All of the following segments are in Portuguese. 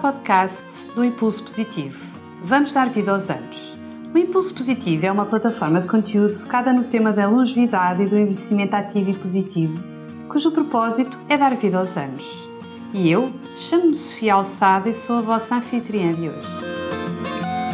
podcast do Impulso Positivo. Vamos dar vida aos anos. O Impulso Positivo é uma plataforma de conteúdo focada no tema da longevidade e do envelhecimento ativo e positivo, cujo propósito é dar vida aos anos. E eu chamo-me Sofia Alçada e sou a vossa anfitriã de hoje.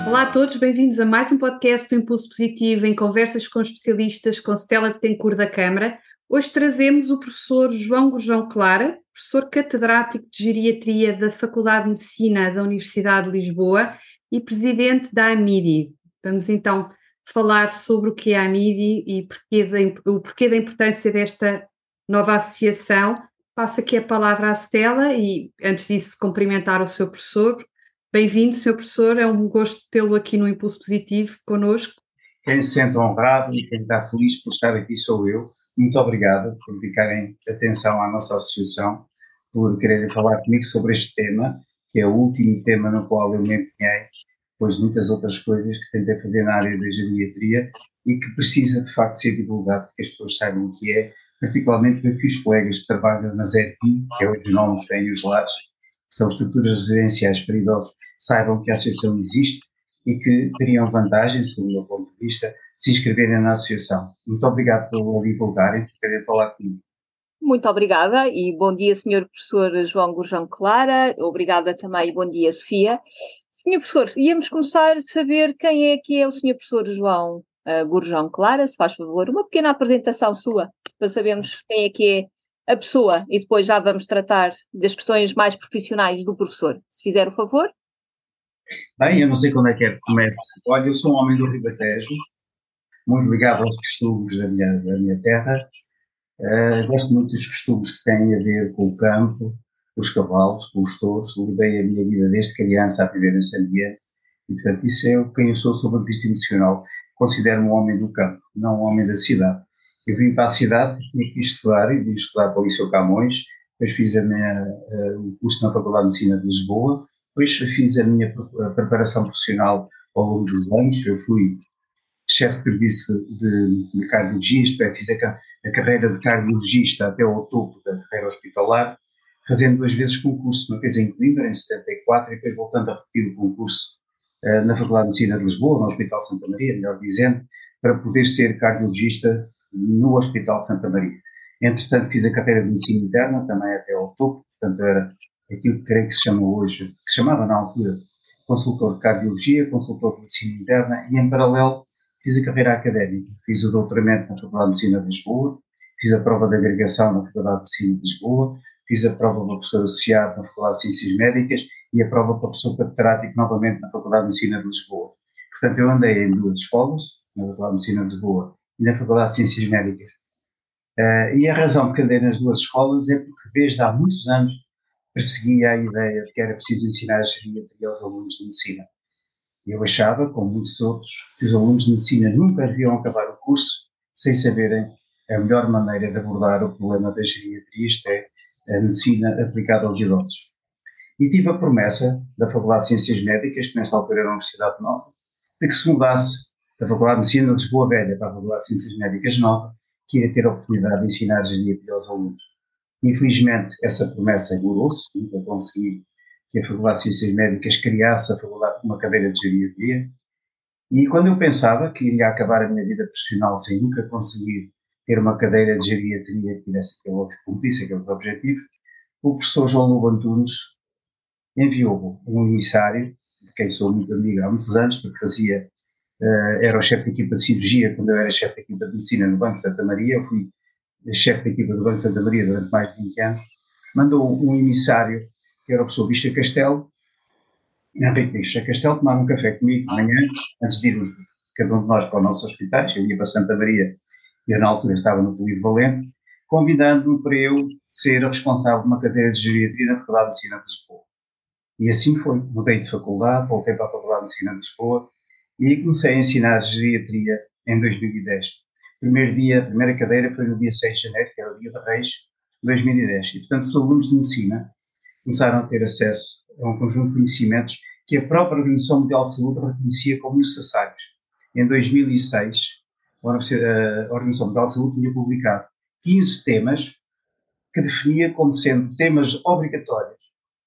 Olá a todos, bem-vindos a mais um podcast do Impulso Positivo em conversas com especialistas com Stella Betancourt da Câmara. Hoje trazemos o professor João Gurjão Clara, professor catedrático de Geriatria da Faculdade de Medicina da Universidade de Lisboa e presidente da AMIDI. Vamos então falar sobre o que é a AMIDI e porquê da, o porquê da importância desta nova associação. Passo aqui a palavra à Stella e, antes disso, cumprimentar o seu professor. Bem-vindo, Sr. Professor, é um gosto tê-lo aqui no Impulso Positivo conosco. Quem se sente honrado e quem está feliz por estar aqui sou eu. Muito obrigado por dedicarem atenção à nossa associação, por quererem falar comigo sobre este tema, que é o último tema no qual eu me empenhei, depois de muitas outras coisas que tentei fazer na área da geriatria e que precisa de facto ser divulgado, que as pessoas saibam o que é, particularmente porque os colegas que trabalham na ZEPI, que é o nome que tem os lares, que são estruturas residenciais. Para idosos, saibam que a associação existe e que teriam vantagem, segundo o meu ponto de vista, se inscreverem na associação. Muito obrigado por divulgarem, por querem falar comigo. Muito obrigada e bom dia, Sr. Professor João Gurjão Clara. Obrigada também e bom dia, Sofia. Sr. Professor, íamos começar a saber quem é que é o Sr. Professor João uh, Gurjão Clara, se faz favor, uma pequena apresentação sua, para sabermos quem é que é a pessoa e depois já vamos tratar das questões mais profissionais do professor. Se fizer o favor. Bem, eu não sei quando é que é que comece. Olha, eu sou um homem do Ribatejo, muito ligado aos costumes da minha, da minha terra. Uh, gosto muito dos costumes que têm a ver com o campo, com os cavalos, com os touros. Levei a minha vida desde criança a viver nesse ambiente. E, portanto, isso é quem eu sou sob a vista emocional. Considero-me um homem do campo, não um homem da cidade. Eu vim para a cidade, tinha que estudar, e vim estudar para o Liceu Camões, depois fiz a minha, uh, o curso na Faculdade de Medicina de Lisboa, depois fiz a minha preparação profissional ao longo dos anos. Eu fui chefe de serviço de, de cardiologista, fiz a, a, carreira de cardiologista até ao topo da carreira hospitalar, fazendo duas vezes concurso, uma vez em Coimbra, em 74, e depois voltando a repetir o concurso uh, na Faculdade de Medicina de Lisboa, no Hospital Santa Maria, melhor dizendo, para poder ser cardiologista no Hospital Santa Maria. Entretanto, fiz a carreira de medicina interna, também até ao topo, portanto, era aquilo que creio que se chama hoje, que se chamava na altura, consultor de cardiologia, consultor de medicina interna, e em paralelo fiz a carreira académica, fiz o doutoramento na Faculdade de Medicina de Lisboa, fiz a prova de agregação na Faculdade de Medicina de Lisboa, fiz a prova para professor associado na Faculdade de Ciências Médicas e a prova para professor catedrático novamente na Faculdade de Medicina de Lisboa. Portanto, eu andei em duas escolas, na Faculdade de Medicina de Lisboa e na Faculdade de Ciências Médicas. Uh, e a razão que andei nas duas escolas é porque desde há muitos anos perseguia a ideia de que era preciso ensinar a geriatria aos alunos de medicina. Eu achava, como muitos outros, que os alunos de medicina nunca deviam acabar o curso sem saberem a melhor maneira de abordar o problema da geriatria, isto é, a medicina aplicada aos idosos. E tive a promessa da Faculdade de Ciências Médicas, que nessa altura era a Universidade Nova, de que se mudasse da Faculdade de Medicina de Lisboa Velha para a Faculdade de Ciências Médicas Nova, que iria ter a oportunidade de ensinar geriatria aos alunos. Infelizmente, essa promessa engolou-se, nunca consegui que a Faculdade de Ciências Médicas criasse a faculdade uma cadeira de geriatria. E quando eu pensava que iria acabar a minha vida profissional sem nunca conseguir ter uma cadeira de geriatria que tivesse aquele, cumprisse aqueles objetivos, o professor João Lobo Antunes enviou um emissário, de quem sou muito amigo há muitos anos, porque fazia, uh, era o chefe de equipa de cirurgia quando eu era chefe de equipa de medicina no Banco de Santa Maria, eu fui chefe de equipa do Banco de Santa Maria durante mais de 20 anos, mandou um emissário que era o professor Bicha Castelo, Henrique Bicha Castelo, tomar um café comigo de manhã, antes de irmos cada um de nós para os nossos hospitais, eu ia para Santa Maria, e eu na altura estava no Polivalente, convidando-me para eu ser a responsável de uma cadeira de geriatria na Faculdade de Medicina de Lisboa. E assim foi. Mudei de faculdade, voltei para a Faculdade de Medicina de Lisboa e comecei a ensinar geriatria em 2010. Primeiro dia, a primeira cadeira foi no dia 6 de janeiro, que era o dia de Reis, de 2010. E, portanto, os alunos de medicina começaram a ter acesso a um conjunto de conhecimentos que a própria Organização Mundial de Saúde reconhecia como necessários. Em 2006, a Organização Mundial de Saúde tinha publicado 15 temas que definia como sendo temas obrigatórios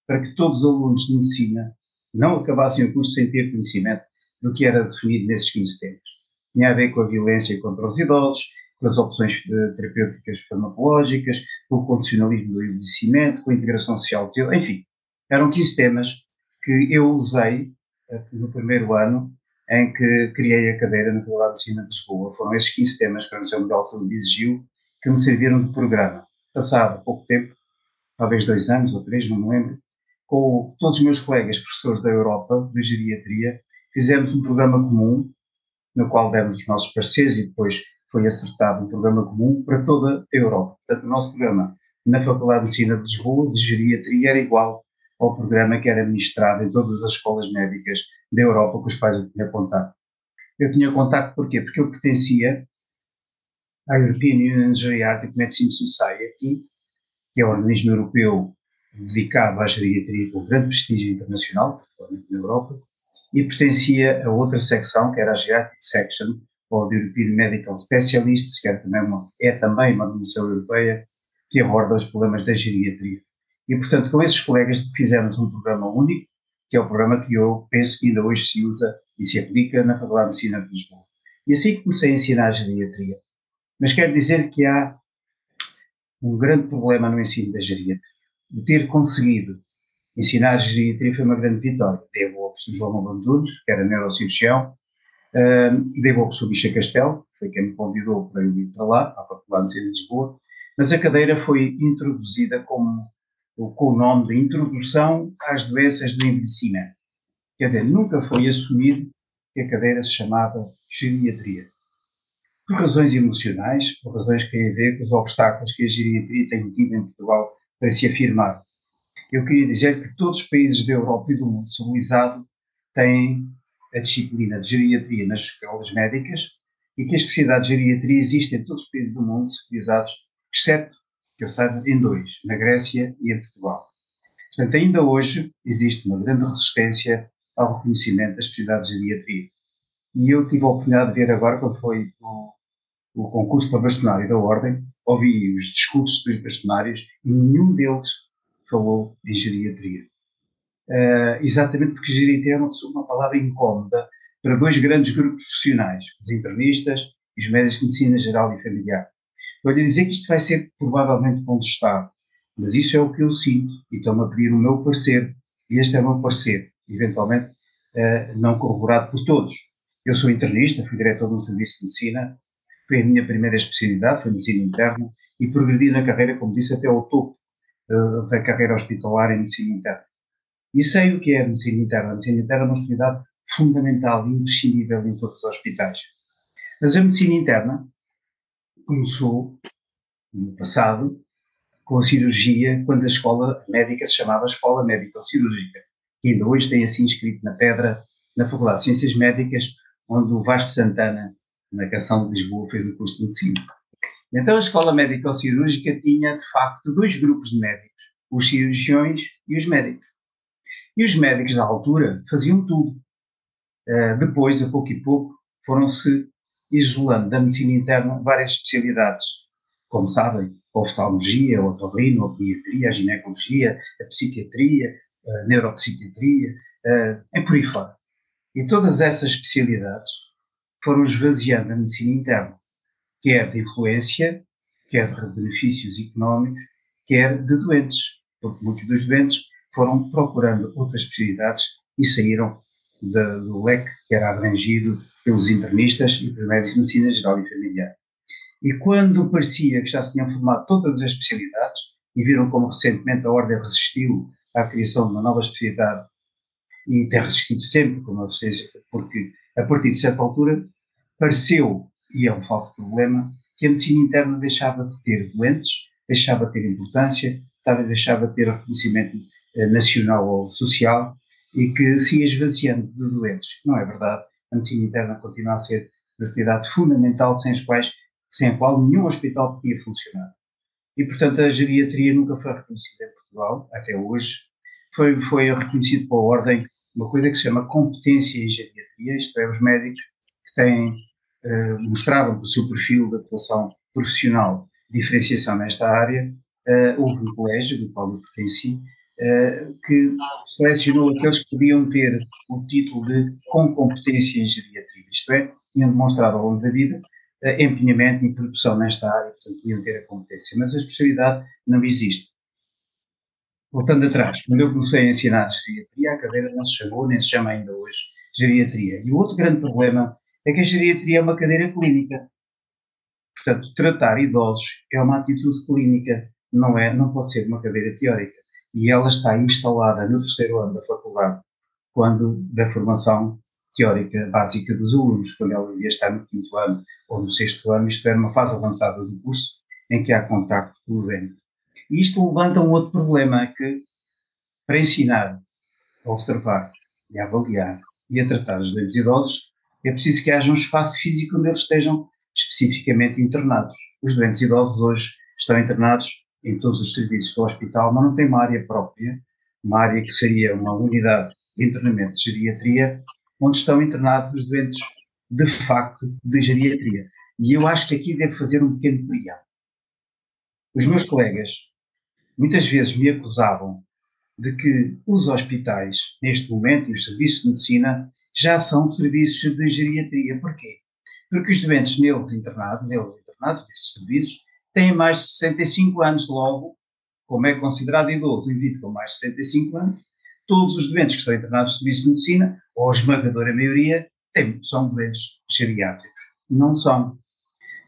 para que todos os alunos de medicina não acabassem o curso sem ter conhecimento do que era definido nesses 15 temas. Tinha a ver com a violência contra os idosos, com as opções terapêuticas farmacológicas, com o condicionalismo do envelhecimento, com a integração social, enfim, eram 15 temas que eu usei eh, no primeiro ano em que criei a cadeira na Faculdade de Medicina de Lisboa. Foram esses 15 temas que a Organização Mundial de Saúde exigiu que me serviram de programa. Passado pouco tempo, talvez dois anos ou três, não me lembro, com todos os meus colegas professores da Europa, de geriatria, fizemos um programa comum, no qual demos os nossos parceiros e depois foi acertado um programa comum para toda a Europa. Portanto, o nosso programa na Faculdade de Medicina de Lisboa, de geriatria, era igual ao programa que era administrado em todas as escolas médicas da Europa com os quais eu tinha contato. Eu tinha contato porquê? Porque eu pertencia à European Union Geriatric Medicine Society, que é um organismo europeu dedicado à geriatria com grande prestígio internacional, principalmente na Europa, e pertencia a outra secção, que era a Geriatric Section, ou the European Medical Specialists, que é também uma, é também uma europeia que aborda os problemas da geriatria. E, portanto, com esses colegas fizemos um programa único, que é o programa que eu penso que ainda hoje se usa e se aplica na Faculdade de Medicina de Lisboa. E assim comecei a ensinar a geriatria. Mas quero dizer que há um grande problema no ensino da geriatria. De ter conseguido ensinar a geriatria foi uma grande vitória. Devo ao professor João Abandunes, que era neurocirurgião, devo ao professor Bicha Castelo, foi quem me convidou para eu ir para lá, à Faculdade de Medicina de Lisboa, mas a cadeira foi introduzida como com o nome de Introdução às Doenças do Envelhecimento. Quer dizer, nunca foi assumido que a cadeira se chamava geriatria. Por razões emocionais, por razões que têm a ver com os obstáculos que a geriatria tem tido em Portugal para se afirmar. Eu queria dizer que todos os países da Europa e do mundo civilizado têm a disciplina de geriatria nas escolas médicas e que a especialidade de geriatria existe em todos os países do mundo civilizados, exceto que eu saiba, em dois, na Grécia e em Portugal. Portanto, ainda hoje existe uma grande resistência ao reconhecimento das especialidades de geriatria. E eu tive a oportunidade de ver agora, quando foi o, o concurso para bastonário da Ordem, ouvi os discursos dos bastonários e nenhum deles falou em geriatria. Uh, exatamente porque geriatria é uma, palavra incómoda para dois grandes grupos profissionais, os internistas e os médicos de medicina geral e familiar. Estou-lhe dizer que isto vai ser provavelmente contestado, mas isso é o que eu sinto e estão-me a pedir o meu parecer. E este é o meu parecer, eventualmente uh, não corroborado por todos. Eu sou internista, fui diretor de um serviço de medicina, foi a minha primeira especialidade, foi medicina interna, e progredi na carreira, como disse, até ao topo uh, da carreira hospitalar em medicina interna. E sei o que é a medicina interna. A medicina interna é uma especialidade fundamental e imprescindível em todos os hospitais. Mas a medicina interna começou no passado com a cirurgia, quando a escola médica se chamava Escola Médico-Cirúrgica, e ainda hoje tem assim escrito na pedra na Faculdade de Ciências Médicas, onde o Vasco Santana, na canção de Lisboa, fez o curso de medicina. Então a Escola Médico-Cirúrgica tinha, de facto, dois grupos de médicos, os cirurgiões e os médicos. E os médicos da altura faziam tudo. Uh, depois, a pouco e pouco, foram-se isolando da medicina interna várias especialidades, como sabem, a oftalmologia, a otorrino, a pediatria, a ginecologia, a psiquiatria, a neuropsiquiatria, em por aí fora. E todas essas especialidades foram esvaziando a medicina interna, quer de influência, quer de benefícios económicos, quer de doentes, porque muitos dos doentes foram procurando outras especialidades e saíram de, do leque que era abrangido pelos internistas e pelos médicos de medicina geral e familiar. E quando parecia que já se tinham formado todas as especialidades, e viram como recentemente a Ordem resistiu à criação de uma nova especialidade, e tem resistido sempre, como eu porque a partir de certa altura pareceu, e é um falso problema, que a medicina interna deixava de ter doentes, deixava de ter importância, deixava de ter reconhecimento nacional ou social, e que se ia esvaziando de doentes. Não é verdade a medicina interna continua a ser uma atividade fundamental sem, as quais, sem a qual nenhum hospital podia funcionar. E, portanto, a geriatria nunca foi reconhecida em Portugal, até hoje. Foi, foi reconhecido pela Ordem uma coisa que se chama competência em geriatria, isto é, os médicos que têm, eh, mostravam o seu perfil de atuação profissional, diferenciação nesta área. Eh, houve um colégio, do qual eu pertenci, que selecionou aqueles que podiam ter o título de com competência em geriatria, isto é, tinham demonstrado ao longo da vida uh, empenhamento e produção nesta área, portanto podiam ter a competência, mas a especialidade não existe. Voltando atrás, quando eu comecei a ensinar geriatria, a cadeira não se chamou, nem se chama ainda hoje, geriatria. E o outro grande problema é que a geriatria é uma cadeira clínica. Portanto, tratar idosos é uma atitude clínica, não é, não pode ser uma cadeira teórica. E ela está instalada no terceiro ano da faculdade, quando da formação teórica básica dos alunos, quando ela devia estar no quinto ano ou no sexto ano, isto é, numa fase avançada do curso, em que há contacto com o doente. E isto levanta um outro problema, que para ensinar, a observar e a avaliar e a tratar os doentes idosos, é preciso que haja um espaço físico onde eles estejam especificamente internados. Os doentes idosos hoje estão internados em todos os serviços do hospital, mas não têm uma área própria, uma área que seria uma unidade de internamento de geriatria, onde estão internados os doentes de facto de geriatria. E eu acho que aqui devo fazer um pequeno preâmbulo. Os meus colegas muitas vezes me acusavam de que os hospitais, neste momento, e os serviços de medicina, já são serviços de geriatria. Porquê? Porque os doentes neles internados, neles internados, nestes serviços, têm mais de 65 anos logo, como é considerado idoso, indivíduo com mais de 65 anos, todos os doentes que estão internados no serviço de medicina, ou a esmagadora maioria, têm, são doentes geriátricos. Não são.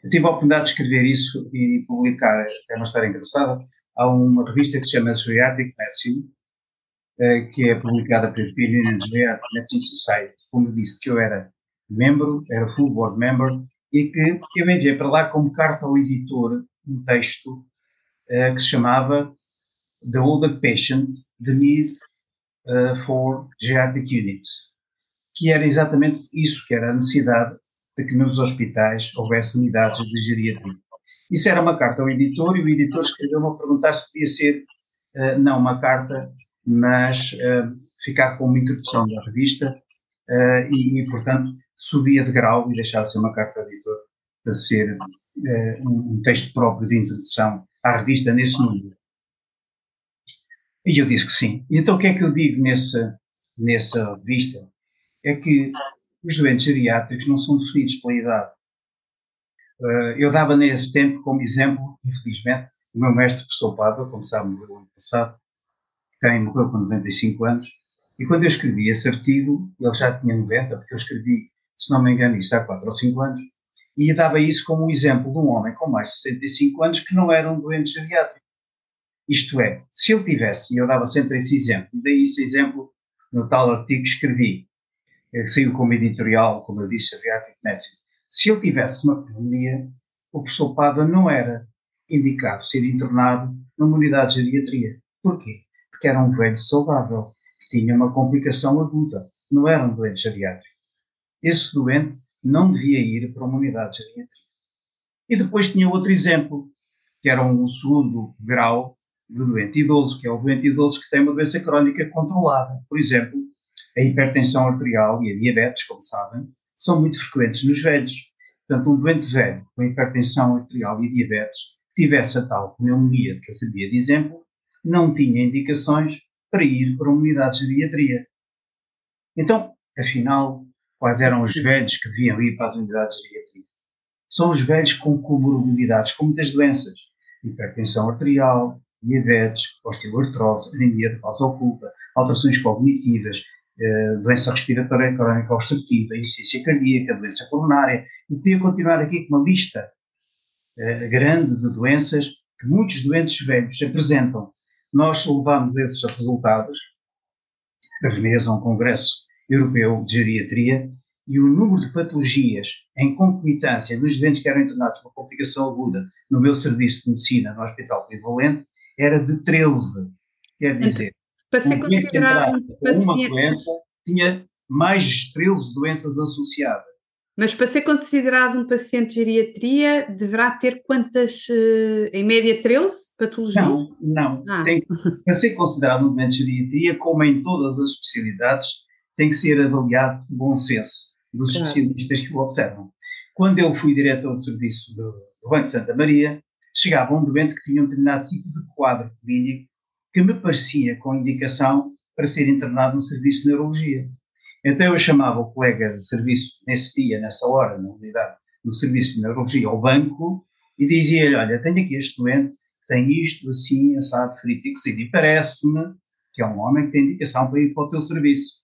Eu tive a oportunidade de escrever isso e publicar, é uma história engraçada, há uma revista que se chama Geriatric Medicine, eh, que é publicada pela European Geriatric Medicine Society, como disse que eu era membro, era full board member, e que eu enviei para lá como carta ao editor um texto uh, que se chamava The Older Patient, The Need uh, for Geriatric Units, que era exatamente isso, que era a necessidade de que nos hospitais houvesse unidades de geriatria. Isso era uma carta ao editor e o editor escreveu-me a perguntar se podia ser, uh, não uma carta, mas ficar com uma introdução da revista e, portanto, subia de grau e deixar de ser uma carta ao editor para ser um, um texto próprio de introdução à revista nesse número. E eu disse que sim. E então o que é que eu digo nessa, nessa revista? É que os doentes geriátricos não são definidos pela idade. Uh, eu dava nesse tempo como exemplo, infelizmente, o meu mestre, professor Pádua, como sabe, no ano passado, quem morreu com 95 anos, e quando eu escrevi esse artigo, ele já tinha 90, porque eu escrevi, se não me engano, isso há 4 ou 5 anos, e dava isso como um exemplo de um homem com mais de 65 anos que não era um doente geriátrico. Isto é, se ele tivesse, e eu dava sempre esse exemplo, e daí esse exemplo no tal artigo que escrevi, que saiu como editorial, como eu disse, Geriatric Medicine, se ele tivesse uma pneumonia, o professor Pava não era indicado ser internado numa unidade de geriatria. Porquê? Porque era um velho saudável, que tinha uma complicação aguda, não era um doente geriátrico. Esse doente não devia ir para uma unidade de geriatria. E depois tinha outro exemplo, que era um segundo grau de doente idoso, que é o doente idoso que tem uma doença crónica controlada. Por exemplo, a hipertensão arterial e a diabetes, como sabem, são muito frequentes nos velhos. Portanto, um doente velho com hipertensão arterial e diabetes que tivesse a tal pneumonia que eu sabia de exemplo, não tinha indicações para ir para uma unidade de geriatria. Então, afinal, quais eram os velhos que vinham ir para as unidades de geriatria? São os velhos com comorbilidades, com muitas doenças. Hipertensão arterial, diabetes, osteoartrose, anemia de causa oculta, alterações cognitivas, eh, doença respiratória crónica obstrutiva, insuficiência cardíaca, doença coronária, e podia continuar aqui com uma lista uh, grande de doenças que muitos doentes velhos apresentam. Nós levamos esses resultados a Veneza, um congresso europeu de geriatria, e o número de patologias em concomitância dos doentes que eram internados com complicação aguda no meu serviço de medicina no Hospital Polivalente era de 13. Quer dizer, para ser considerado um paciente... uma doença, tinha mais de 13 doenças associadas. Mas para ser considerado um paciente de geriatria, deverá ter quantas, eh, em média 13 patologias? Não, não. Ah. Tem, para ser considerado um doente de geriatria, como em todas as especialidades, tem que ser avaliado o bom senso dos claro. especialistas que o observam. Quando eu fui diretor de serviço do, do Banco de Santa Maria, chegava um doente que tinha um determinado tipo de quadro clínico que me parecia com indicação para ser internado no serviço de neurologia. Então eu chamava o colega de serviço nesse dia, nessa hora, na unidade, no serviço de neurologia, ao banco, e dizia-lhe, olha, tenho aqui este doente, tem isto, assim, assado, frito e cozido, e parece-me que é um homem que tem indicação para ir para o teu serviço.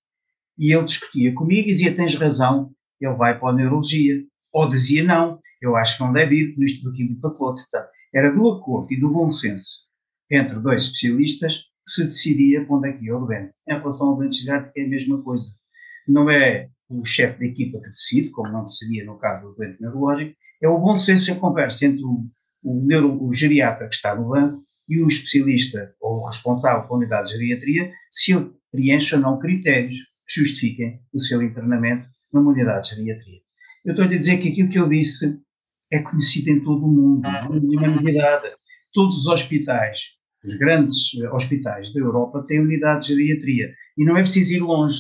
E ele discutia comigo e dizia, tens razão, ele vai para a neurologia. Ou dizia, não, eu acho que não deve ir por isto, por aquilo para aquilo. Portanto, era do acordo e do bom senso entre dois especialistas que se decidia para onde é que ia o doente. Em relação ao doente geriátrico é a mesma coisa. Não é o chefe da equipa que decide, como não seria no caso do doente neurológico, é o bom senso e a conversa entre o, o, neuro, o geriatra que está no banco e o especialista ou o responsável pela unidade de geriatria, se ele preenche ou não critérios justifiquem o seu internamento numa unidade de geriatria. Eu estou-lhe a dizer que aquilo que eu disse é conhecido em todo o mundo, não é nenhuma novidade. Todos os hospitais, os grandes hospitais da Europa, têm unidade de geriatria. E não é preciso ir longe.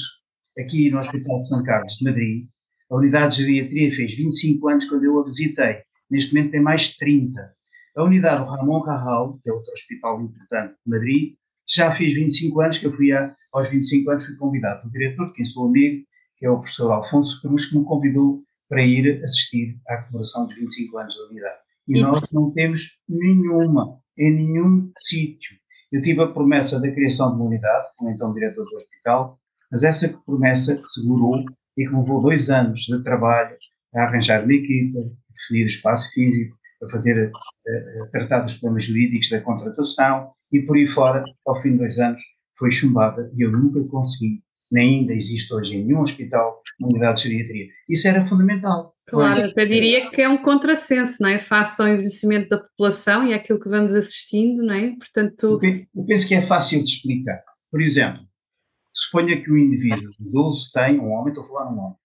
Aqui no Hospital de São Carlos de Madrid, a unidade de geriatria fez 25 anos quando eu a visitei. Neste momento tem mais de 30. A unidade do Ramon Cajal, que é outro hospital importante de Madrid, já fez 25 anos que eu fui a, aos 25 anos fui convidado pelo diretor, de quem sou amigo, que é o professor Alfonso Cruz, que me convidou para ir assistir à comemoração dos 25 anos da unidade. E, e nós não temos nenhuma, em nenhum sítio. Eu tive a promessa da criação de uma unidade, como então diretor do hospital, mas essa promessa que segurou e que levou dois anos de trabalho a arranjar uma equipa, a definir o espaço físico, a fazer, a, a tratar dos problemas jurídicos da contratação e por aí fora, ao fim de dois anos, foi chumbada e eu nunca consegui nem ainda existe hoje em nenhum hospital uma unidade de geriatria. Isso era fundamental. Claro, até diria que é um contrassenso, não é? Face ao envelhecimento da população e àquilo que vamos assistindo, não é? Portanto... Eu penso que é fácil de explicar. Por exemplo, suponha que o indivíduo idoso tem, um homem, estou a falar um homem,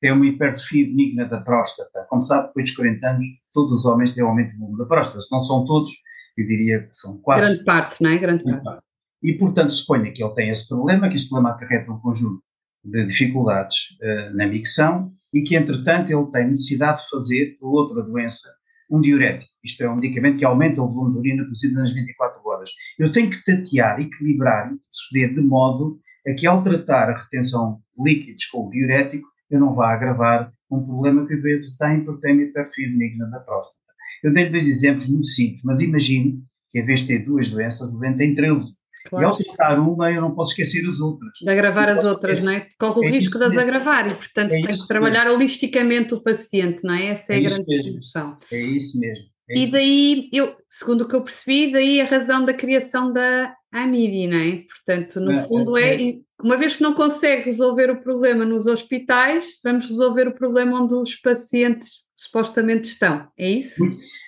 tem uma hipertrofia benigna da próstata. Como sabe, depois dos 40 anos, todos os homens têm aumento do volume da próstata. Se não são todos, eu diria que são quase... Grande parte, não é? Grande, parte. E, portanto, suponha que ele tem esse problema, que esse problema acarreta um conjunto de dificuldades uh, na micção e que, entretanto, ele tem necessidade de fazer, por outra doença, um diurético. Isto é um medicamento que aumenta o volume de urina produzido nas 24 horas. Eu tenho que tatear, equilibrar e proceder de modo a que, ao tratar a retenção de líquidos com o diurético, eu não vá agravar um problema que às vezes tem tem hiperfia benigna da próstata. Eu dei-lhe dois exemplos muito simples, mas imagine que, em vez de ter duas doenças, o doente tem 13 Claro. E ao tratar uma, eu não posso esquecer as outras. De agravar as outras, não é? Corre o é risco de as agravar e, portanto, é tem que trabalhar mesmo. holisticamente o paciente, não é? Essa é, é a grande solução. É isso mesmo. É e daí, eu, segundo o que eu percebi, daí a razão da criação da AMIDI, não é? Portanto, no é, fundo é, é, uma vez que não consegue resolver o problema nos hospitais, vamos resolver o problema onde os pacientes supostamente estão, é isso?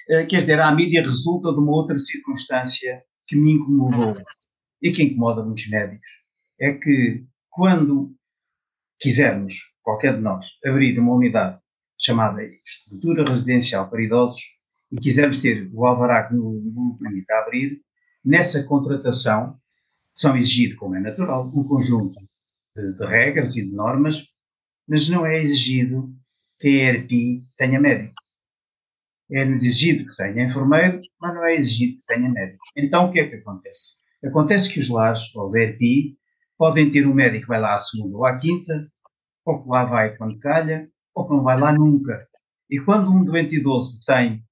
Eh, quer dizer, a AMIDI resulta de uma outra circunstância que me incomodou e que incomoda muitos médicos, é que quando quisermos, qualquer de nós, abrir uma unidade chamada estrutura residencial para idosos e quisermos ter o alvará que no, no permite abrir, nessa contratação são exigidos, como é natural, um conjunto de, de, regras e de normas, mas não é exigido ERP tenha médico. É exigido que tenha enfermeiro, mas não é exigido que tenha médico. Então, o que é que acontece? Acontece que os lares, ou os ERPI, podem ter um médico que vai lá à segunda ou à quinta, ou que lá vai quando calha, ou que não vai lá nunca. E quando um doente idoso tem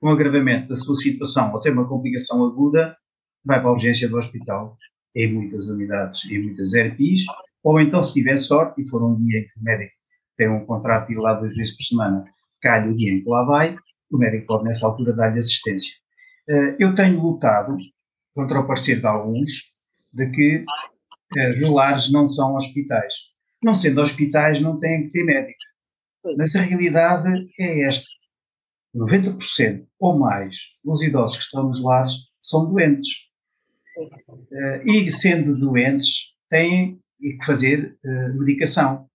um agravamento da sua situação ou tem uma complicação aguda, vai para a urgência do hospital, em muitas unidades, em muitas ERPIs, ou então, se tiver sorte, e for um dia em que o médico tem um contrato de ir lá duas vezes por semana, calha o dia em que lá vai, o médico pode, nessa altura, dar-lhe assistência. Eh, eu tenho lutado contra o parecer de alguns, de que eh, os lares não são hospitais. Não sendo hospitais, não têm que ter médicos. Mas a realidade é esta. 90% ou mais dos idosos que estão nos lares são doentes. Uh, e sendo doentes, têm que fazer medicação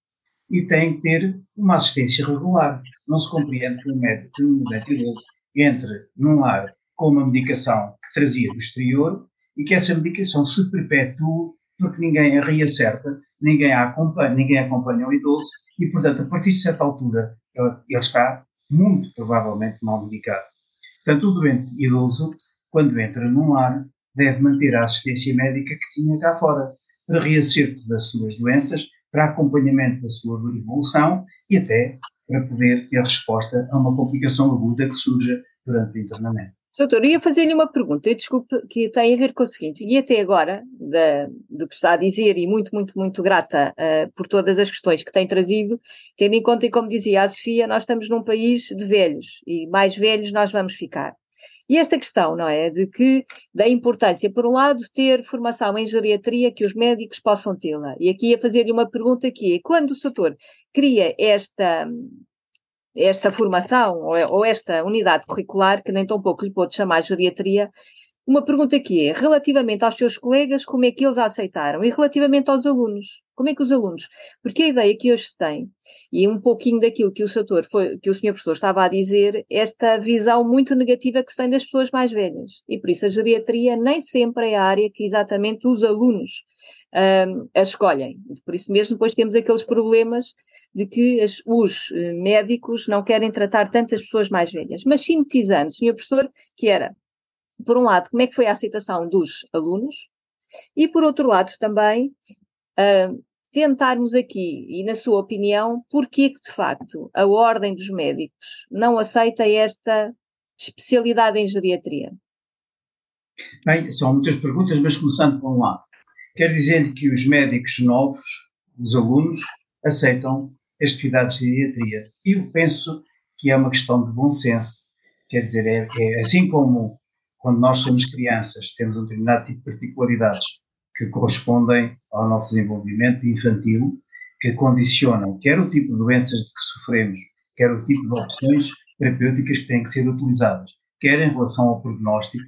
e têm que ter uma assistência regular. Não se compreende que um médico, um médico idoso entre num lar com uma medicação que trazia do exterior e que essa medicação se perpetue porque ninguém a reacerta, ninguém a acompanha, ninguém acompanha o idoso e, portanto, a partir de certa altura, ele está muito provavelmente mal medicado. Portanto, o doente idoso, quando entra num lar, deve manter a assistência médica que tinha cá fora, para reacerto das suas doenças, para acompanhamento da sua evolução e até para poder ter resposta a uma complicação aguda que surja durante o internamento. Doutor, eu ia fazer-lhe uma pergunta, desculpe, que tem a ver com o seguinte, e até agora, da, do que está a dizer, e muito, muito, muito grata uh, por todas as questões que tem trazido, tendo em conta, e como dizia a Sofia, nós estamos num país de velhos, e mais velhos nós vamos ficar. E esta questão, não é? De que, da importância, por um lado, ter formação em geriatria que os médicos possam tê-la. E aqui ia fazer-lhe uma pergunta que é, quando o doutor cria esta, esta formação ou esta unidade curricular, que nem tão pouco lhe pôde chamar geriatria, uma pergunta que é, relativamente aos seus colegas, como é que eles a aceitaram? E relativamente aos alunos, como é que os alunos? Porque a ideia que hoje se tem, e um pouquinho daquilo que o setor foi, que o senhor professor estava a dizer, esta visão muito negativa que se tem das pessoas mais velhas. E por isso a geriatria nem sempre é a área que exatamente os alunos um, a escolhem. Por isso mesmo depois temos aqueles problemas de que as, os eh, médicos não querem tratar tantas pessoas mais velhas. Mas sintetizando, senhor professor, que era por um lado, como é que foi a aceitação dos alunos, e por outro lado também uh, tentarmos aqui, e na sua opinião, porquê que de facto a Ordem dos Médicos não aceita esta especialidade em geriatria? Bem, são muitas perguntas, mas começando por um lado. Quer dizer que os médicos novos, os alunos, aceitam a atividade de geriatria. Eu penso que é uma questão de bom senso. Quer dizer, é, é assim como quando nós somos crianças, temos um determinado tipo de particularidades que correspondem ao nosso desenvolvimento infantil, que condicionam quer o tipo de doenças de que sofremos, quer o tipo de opções terapêuticas que têm que ser utilizadas, quer em relação ao prognóstico,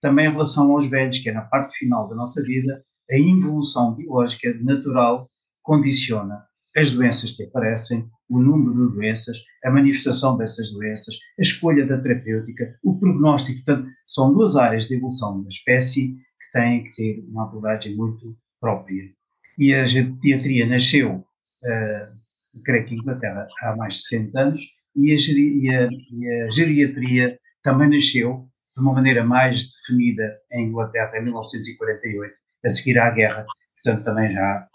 também em relação aos velhos, que é na parte final da nossa vida, a evolução biológica natural condiciona as doenças que aparecem, o número de doenças, a manifestação dessas doenças, a escolha da terapêutica, o prognóstico. Portanto, são duas áreas de evolução da espécie que têm que ter uma abordagem muito própria. E a geriatria nasceu, uh, creio que em Inglaterra, há mais de 60 anos, e a, e, a, e a geriatria também nasceu de uma maneira mais definida em Inglaterra em 1948, a seguir à guerra, portanto também já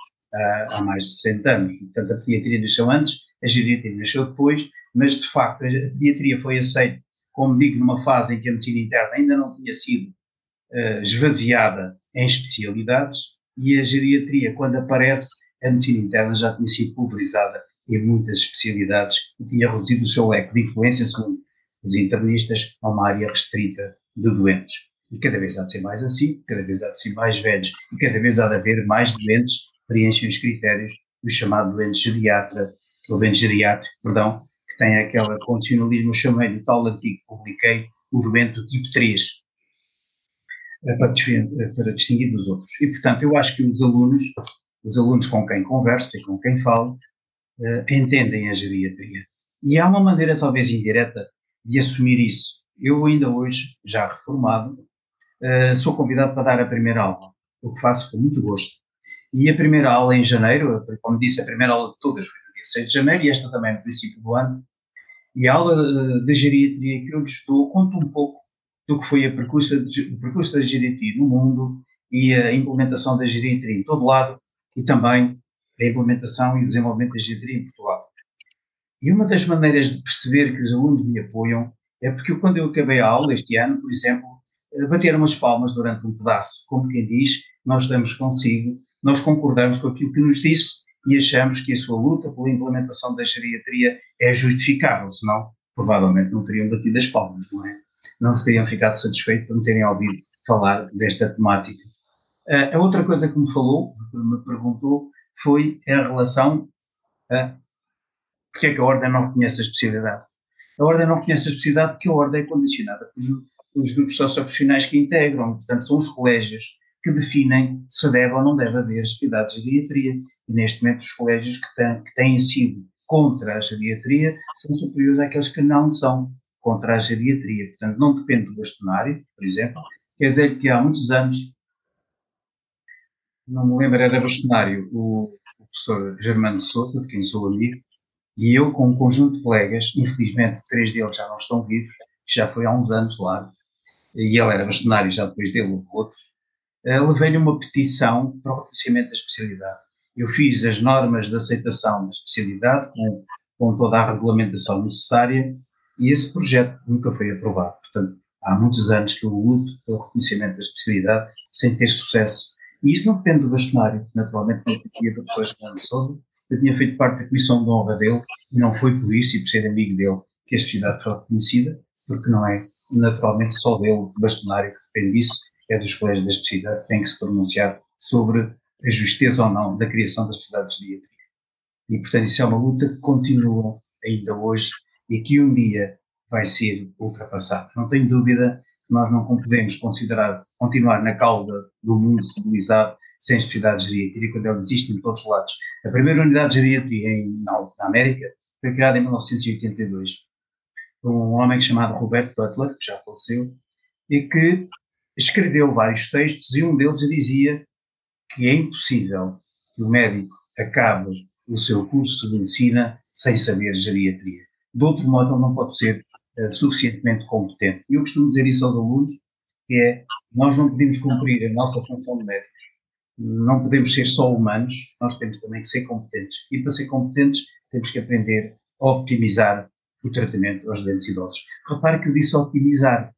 há mais de 60 anos. Portanto, a pediatria nasceu antes, a geriatria nasceu depois, mas de facto a pediatria foi aceita, como digo, numa fase em que a medicina interna ainda não tinha sido uh, esvaziada em especialidades e a geriatria, quando aparece, a medicina interna já tinha sido pulverizada em muitas especialidades e tinha reduzido o seu leque de influência, segundo os internistas, a uma área restrita de doentes. E cada vez há de ser mais assim, cada vez há de ser mais velhos e cada vez há de haver mais doentes preenchem os critérios do chamado doente geriatra, ou doente geriátrico, perdão, que tem aquele condicionalismo, eu chamei no tal artigo que publiquei, o doente do tipo 3, eh, para, eh, para distinguir dos outros. E, portanto, eu acho que os alunos, os alunos com quem converso e com quem falo, uh, entendem a geriatria. E há uma maneira, talvez indireta, de assumir isso. Eu, ainda hoje, já reformado, uh, sou convidado para dar a primeira aula, o que faço com muito gosto. E a primeira aula em janeiro, como disse, a primeira aula de todas foi no dia 6 de janeiro e esta também no princípio do ano. E a aula de geriatria que eu lhes dou conta um pouco do que foi a percurso, o percurso da geriatria no mundo e a implementação da geriatria em todo lado e também a implementação e o desenvolvimento da geriatria em Portugal. E uma das maneiras de perceber que os alunos me apoiam é porque quando eu acabei a aula este ano, por exemplo, bateram as palmas durante um pedaço, como quem diz, nós estamos consigo nós concordamos com aquilo que nos disse e achamos que a sua luta pela implementação da geriatria é justificável, senão provavelmente não teriam batido as palmas, não é? Não se teriam ficado satisfeitos por me terem ouvido falar desta temática. Uh, a outra coisa que me falou, que me perguntou, foi em relação a porque é que a Ordem não reconhece a especialidade. A Ordem não reconhece a especialidade porque a Ordem é condicionada pelos, grupos socioprofissionais que integram, portanto, são os colégios que definem se deve ou não deve haver especialidades de geriatria. E neste momento os colégios que têm, que têm sido contra a geriatria são superiores àqueles que não são contra a geriatria. Portanto, não depende do bastonário, por exemplo. Quer dizer que há muitos anos, não me lembro, era bastonário, o, professor Germano Souza, de quem sou amigo, e eu com um conjunto de colegas, infelizmente três deles já não estão vivos, já foi há uns anos lá, e ele era bastonário já depois dele, o outro, uh, levei-lhe uma petição para o reconhecimento da especialidade. Eu fiz as normas de aceitação da especialidade com, com toda a regulamentação necessária e esse projeto nunca foi aprovado. Portanto, há muitos anos que eu luto pelo reconhecimento da especialidade sem ter sucesso. E isso não depende do bastonário, naturalmente, não dependia do professor Fernando Souza. Eu tinha feito parte da comissão de honra dele e não foi por isso e por ser amigo dele que a especialidade foi reconhecida, porque não é naturalmente só dele, do bastonário, que depende disso, é dos colégios da especialidade que têm que se pronunciar sobre a justeza ou não da criação das especialidades de geriatria. E, portanto, isso é uma luta que continua ainda hoje e que um dia vai ser ultrapassado. Não tenho dúvida que nós não podemos considerar, continuar na cauda do mundo civilizado sem especialidades de geriatria, quando ela existe em todos os lados. A primeira unidade de geriatria em, na, na América foi criada em 1982 por um homem chamado Roberto Butler, que já faleceu, e que escreveu vários textos e um deles dizia que é impossível que o médico acabe o seu curso de medicina sem saber geriatria. De outro modo, ele não pode ser uh, suficientemente competente. E eu costumo dizer isso aos alunos, que é, nós não podemos cumprir a nossa função de médico. Não podemos ser só humanos, nós temos também que ser competentes. E para ser competentes, temos que aprender a optimizar o tratamento aos doentes idosos. Repare que eu disse optimizar,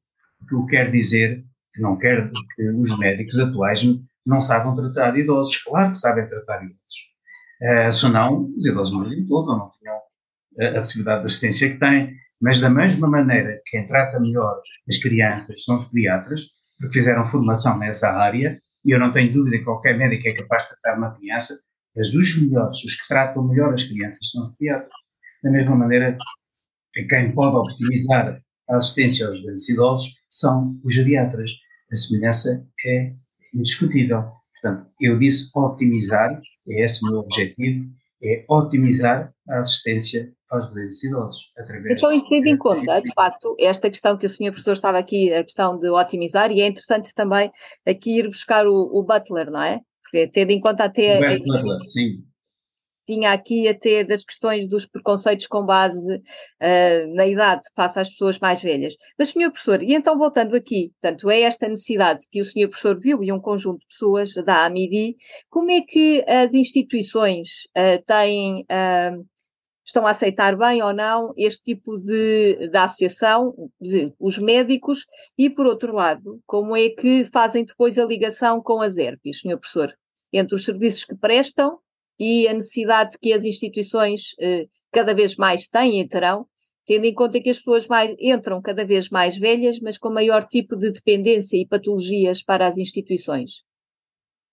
que eu quero dizer que não quer que os médicos atuais não saibam tratar idosos. Claro que sabem tratar idosos. Uh, senão, os idosos morriam todos ou não tinham a possibilidade de assistência que têm. Mas da mesma maneira que quem trata melhor as crianças são os pediatras, porque fizeram formação nessa área, e eu não tenho dúvida que qualquer médico é capaz de tratar uma criança, mas dos melhores, os que tratam melhor as crianças são os pediatras. Da mesma maneira, quem pode optimizar a assistência aos doentes idosos são os geriatras. A semelhança é indiscutível. Portanto, eu disse optimizar, é esse o meu objetivo, é otimizar a assistência aos doentes idosos. Através então, isso tendo em conta, de facto, esta questão que o senhor professor estava aqui, a questão de otimizar, e é interessante também aqui ir buscar o, o Butler, não é? Porque tendo em conta até. O Butler, sim tinha aqui até das questões dos preconceitos com base uh, na idade face às pessoas mais velhas. Mas, senhor professor, e então voltando aqui, portanto, é esta necessidade que o senhor professor viu e um conjunto de pessoas da AMIDI, como é que as instituições uh, têm, uh, estão a aceitar bem ou não este tipo de, de associação, os médicos, e por outro lado, como é que fazem depois a ligação com as ERPs, senhor professor? Entre os serviços que prestam e a necessidade que as instituições eh, cada vez mais têm e terão, tendo em conta que as pessoas mais, entram cada vez mais velhas, mas com maior tipo de dependência e patologias para as instituições?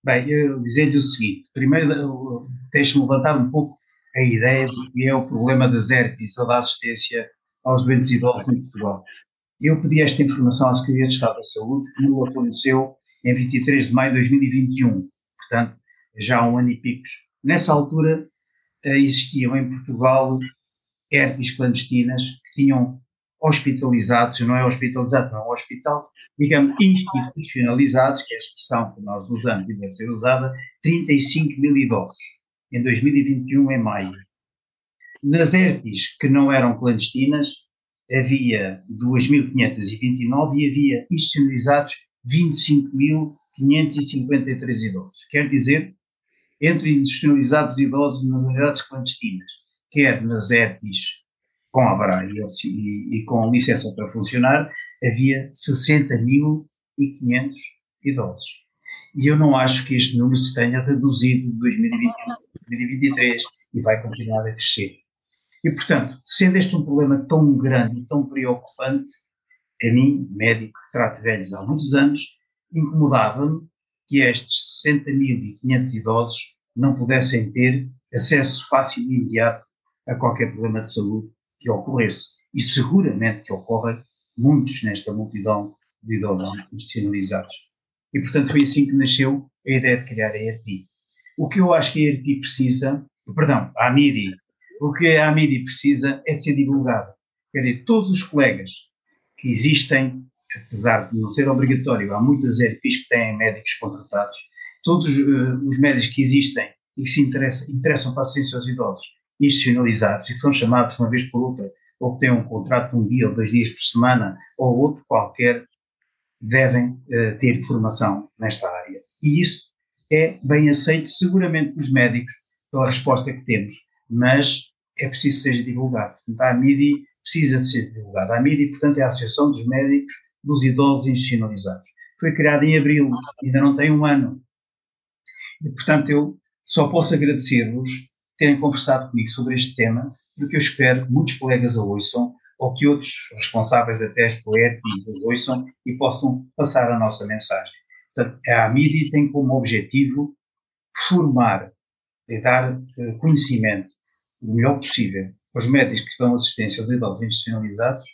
Bem, eu dizer-lhe o seguinte: primeiro, deixe-me levantar um pouco a ideia do que é o problema das herpes ou da assistência aos doentes idosos em Portugal. Eu pedi esta informação à Secretaria de Estado da Saúde, que me a forneceu em 23 de maio de 2021, portanto, já há um ano e pico Nessa altura eh, existiam em Portugal herpes clandestinas que tinham hospitalizados, não é hospitalizado, não é hospital, digamos, institucionalizados, que é a expressão que nós usamos e deve ser usada, 35 mil idosos, em 2021, em maio. Nas herpes que não eram clandestinas, havia 2.529 e havia institucionalizados 25.553 idosos. Quer dizer entre institucionalizados idosos nas unidades clandestinas, quer nas EPIs com a e, e, com licença para funcionar, havia 60.500 idosos. E eu não acho que este número se tenha reduzido de 2021 a 2023 e vai continuar a crescer. E, portanto, sendo este um problema tão grande e tão preocupante, a mim, médico que trato velhos há muitos anos, incomodava-me que estes 60.500 idosos não pudessem ter acesso fácil e imediato a qualquer problema de saúde que ocorresse. E seguramente que ocorrem muitos nesta multidão de idosos institucionalizados. E, portanto, foi assim que nasceu a ideia de criar a ERP. O que eu acho que a ERP precisa, perdão, a AMIDI, o que a AMIDI precisa é de ser divulgado. Quer dizer, todos os colegas que existem apesar de não ser obrigatório, há muitas ERPs que têm médicos contratados, todos uh, os médicos que existem e que se interessam, interessam para a assistência aos idosos, institucionalizados, e que são chamados uma vez por outra, ou que têm um contrato de um dia ou dois dias por semana, ou outro qualquer, devem uh, ter formação nesta área. E isso é bem aceito seguramente pelos médicos, pela resposta que temos, mas é preciso que seja divulgado. Portanto, a AMIDI precisa de ser divulgada. A AMIDI, portanto, é a Associação dos Médicos dos Idosos Institucionalizados. Foi criada em abril, ainda não tem um ano. E, portanto, eu só posso agradecer-vos terem conversado comigo sobre este tema, porque eu espero que muitos colegas a ouçam, ou que outros responsáveis até poéticos a ouçam e possam passar a nossa mensagem. Portanto, a AMIDI tem como objetivo formar e dar eh, conhecimento o melhor possível aos médicos que dão assistência aos idosos institucionalizados,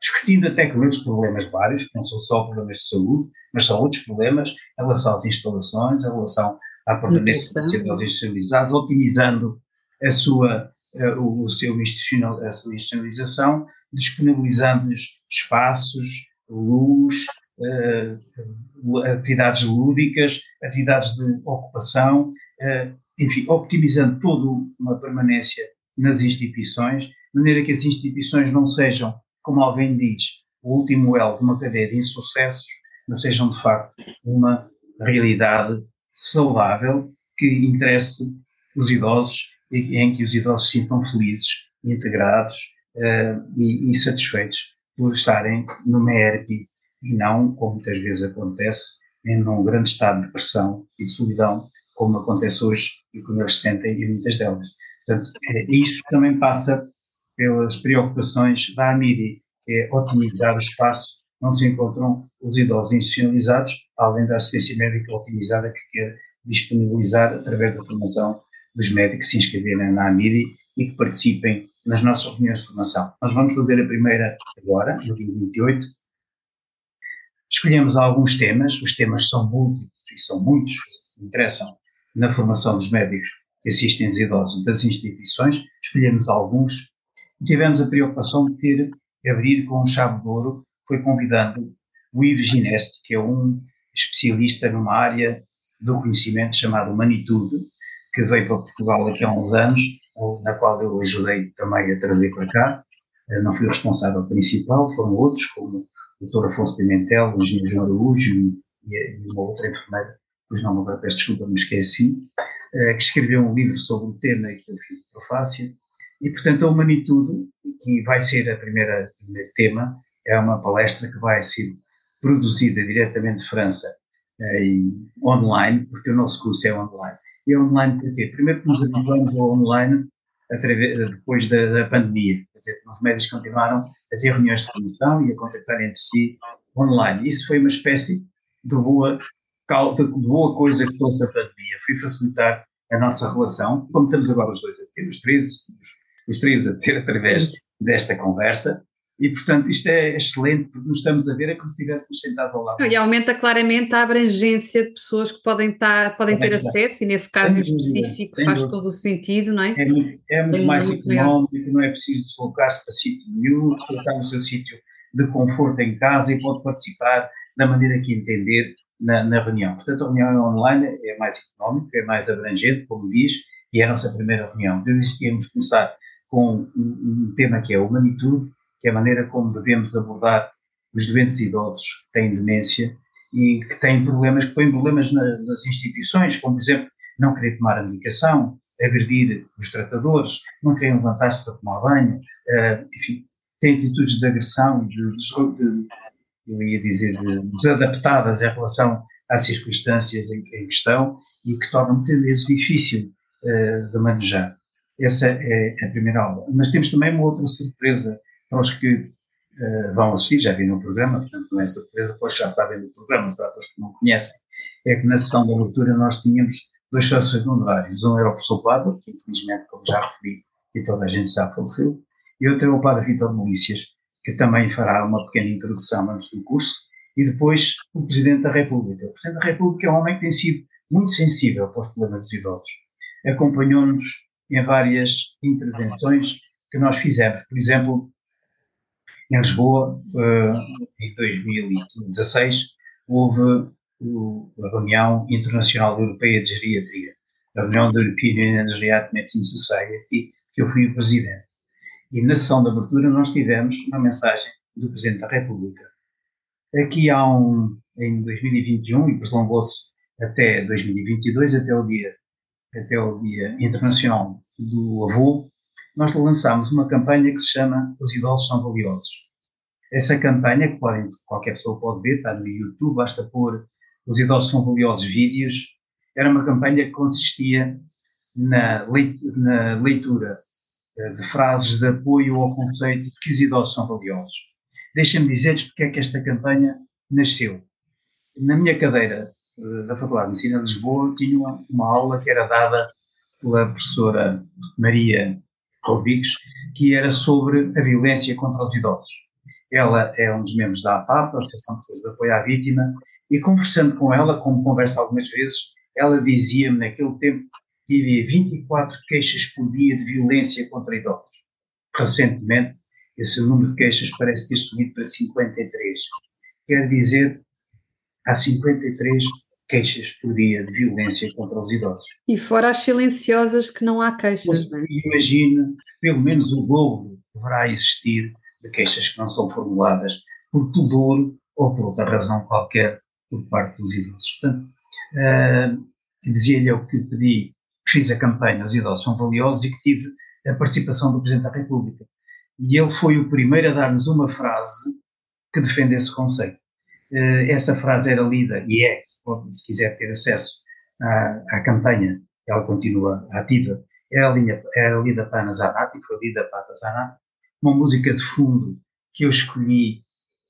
discutindo até com eles problemas vários, que não são só problemas de saúde, mas são outros problemas em relação às instalações, em relação à permanência dos idosos institucionalizados, otimizando a sua, eh, o seu institucional, a sua institucionalização, disponibilizando-lhes espaços, luz, uh, atividades lúdicas, atividades de ocupação, uh, enfim, optimizando toda uma permanência nas instituições, de maneira que as instituições não sejam, como alguém diz, o último elo de uma cadeia de insucessos, mas sejam de facto uma realidade saudável que interesse os idosos e em que os idosos se sintam felizes, integrados uh, e, satisfeitos por estarem numa ERP e não, como muitas vezes acontece, em um grande estado de pressão e de solidão, como acontece hoje e como eles sentem em muitas delas. Portanto, é, isso também passa pelas preocupações da AMIDI, que é otimizar o espaço onde se encontram os idosos institucionalizados, além da assistência médica otimizada que quer disponibilizar através da formação dos médicos que se inscreverem na AMIDI e que participem nas nossas reuniões de formação. Nós vamos fazer a primeira agora, no dia 28, Escolhemos alguns temas, os temas são múltiplos e são muitos, que interessam na formação dos médicos que assistem os idosos das instituições, escolhemos alguns. E tivemos a preocupação de ter, abrir com um chave de ouro, foi convidando o Yves Gineste, que é um especialista numa área do conhecimento chamada Manitude, que veio para Portugal aqui há uns anos, na qual eu ajudei também a trazer para cá. Não fui o responsável principal, foram outros, como doutor Afonso Pimentel, o engenheiro João Araújo e, uma outra enfermeira, cujo nome agora peço desculpa, me esqueci, uh, que escreveu um livro sobre o tema que eu fiz profácia. E, portanto, a Humanitude, que vai ser a primeira, primeiro tema, é uma palestra que vai ser produzida diretamente de França uh, e online, porque o nosso curso é online. E online porquê? Primeiro que nos habituamos ao online através, depois da, da pandemia. Quer dizer, os médicos continuaram a ter reuniões de comissão e a contactar entre si online. Isso foi uma espécie de boa, de boa coisa que trouxe a pandemia. Foi facilitar a nossa relação, como estamos agora os dois a ter, os três, os, os três a ter através desta conversa, e, portanto, isto é excelente, porque nos estamos a ver é como se estivéssemos sentados ao lado. E aumenta claramente a abrangência de pessoas que podem, estar, podem ter acesso, e nesse caso específico faz dúvida. todo o sentido, não é? É muito, é muito mais muito económico, melhor. não é preciso deslocar-se para sítio nenhum, colocar no seu sítio de conforto em casa e pode participar da maneira que entender na, na reunião. Portanto, a reunião online é mais económica, é mais abrangente, como diz, e é a nossa primeira reunião. Eu disse que íamos começar com um, um tema que é a humanitude, que é a maneira como devemos abordar os doentes idosos que têm demência e que têm problemas, que põem problemas na, nas instituições, como, por exemplo, não querer tomar a medicação, agredir os tratadores, não querem levantar-se para tomar banho, uh, enfim, têm atitudes de agressão, de, de, eu ia dizer, de, desadaptadas em relação às circunstâncias em, em questão e que tornam muitas vezes difícil uh, de manejar. Essa é a primeira aula. Mas temos também uma outra surpresa para os que uh, vão assistir, já viram o programa, portanto não é surpresa, pois já sabem do programa, será para os que não conhecem, é que na sessão de abertura nós tínhamos dois sócios honorários. Um era o professor Pádua, que infelizmente, como já referi, e toda a gente já faleceu, e outro é o padre Vitor Milícias, que também fará uma pequena introdução antes do curso, e depois o Presidente da República. O Presidente da República é um homem que tem sido muito sensível para os problemas dos idosos. Acompanhou-nos em várias intervenções que nós fizemos. Por exemplo, em Lisboa, uh, em 2016, houve a reunião internacional europeia de geriatria, a reunião da European Geriatric Medicine Society, que eu fui o presidente. E na sessão de abertura nós tivemos uma mensagem do Presidente da República. Aqui há um, em 2021, e prolongou-se até 2022, até o dia, até o dia internacional do avô, nós lançámos uma campanha que se chama Os Idosos São Valiosos. Essa campanha, que podem, qualquer pessoa pode ver, está no YouTube, basta pôr Os Idosos São Valiosos vídeos, era uma campanha que consistia na leitura eh, de frases de apoio ao conceito de que os idosos são valiosos. Deixem-me dizer-lhes porque é que esta campanha nasceu. Na minha cadeira eh, da Faculdade de Medicina de Lisboa, tinha uma, uma aula que era dada pela professora Maria Rodrigues, que era sobre a violência contra os idosos. Ela é um dos membros da APAP, a Associação de Apoio à Vítima, e conversando com ela, como converso algumas vezes, ela dizia-me naquele tempo que havia 24 queixas por dia de violência contra idosos. Recentemente, esse número de queixas parece ter subido para 53. Quer dizer, há 53 queixas por dia de violência contra os idosos. E fora as silenciosas que não há queixas, é? Imagine, pelo menos o dobro deverá existir de queixas que não são formuladas por pudor ou por outra razão qualquer por parte dos idosos. Portanto, uh, dizia-lhe eu que pedi fiz a campanha Os Idosos São Valiosos e que tive a participação do Presidente da República. E ele foi o primeiro a dar-nos uma frase que defende esse conceito. Uh, essa frase era lida, e é, se, quiser ter acesso à, à, campanha, ela continua ativa, era, linha, era lida para Ana Zanatti, foi lida para Ana Zanatti, uma música de fundo que eu escolhi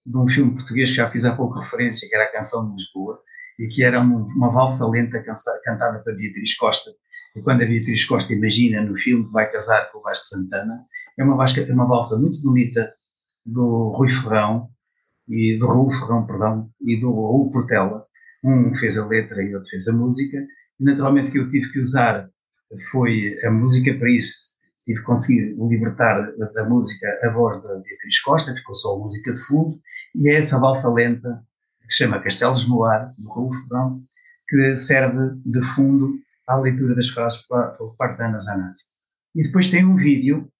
de um filme português que já fiz há pouco referência, que era a Canção de Lisboa, e que era uma, uma valsa lenta cantada por Beatriz Costa, e quando a Beatriz Costa imagina no filme que vai casar com o Vasco Santana, é uma, vasca, uma valsa muito bonita do Rui Ferrão, e do Raul Ferrão, perdão, e do Raul Portela. Um fez a letra e outro fez a música. E, naturalmente que eu tive que usar foi a música para isso. Tive que conseguir libertar da, música a voz da Beatriz Costa, ficou só a música de fundo, e é essa valsa lenta que se chama Castelos no Ar, do Raul Ferrão, que serve de fundo à leitura das frases por parte da Ana Zanatti. E depois tem um vídeo